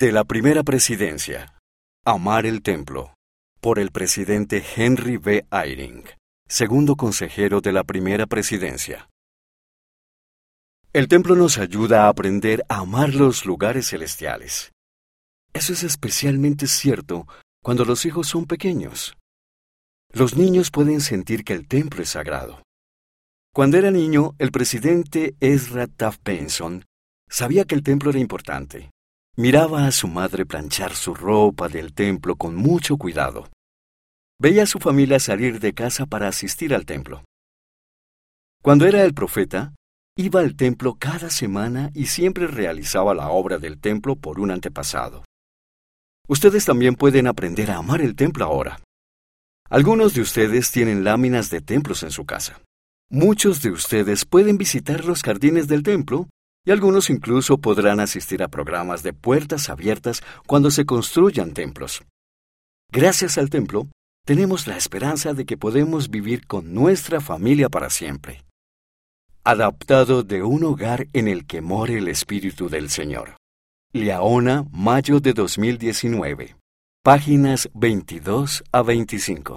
De la primera presidencia. Amar el templo. Por el presidente Henry B. Eyring, segundo consejero de la primera presidencia. El templo nos ayuda a aprender a amar los lugares celestiales. Eso es especialmente cierto cuando los hijos son pequeños. Los niños pueden sentir que el templo es sagrado. Cuando era niño, el presidente Ezra Taft Benson sabía que el templo era importante. Miraba a su madre planchar su ropa del templo con mucho cuidado. Veía a su familia salir de casa para asistir al templo. Cuando era el profeta, iba al templo cada semana y siempre realizaba la obra del templo por un antepasado. Ustedes también pueden aprender a amar el templo ahora. Algunos de ustedes tienen láminas de templos en su casa. Muchos de ustedes pueden visitar los jardines del templo y algunos incluso podrán asistir a programas de puertas abiertas cuando se construyan templos. Gracias al templo, tenemos la esperanza de que podemos vivir con nuestra familia para siempre. Adaptado de un hogar en el que more el Espíritu del Señor. Liaona, mayo de 2019. Páginas 22 a 25.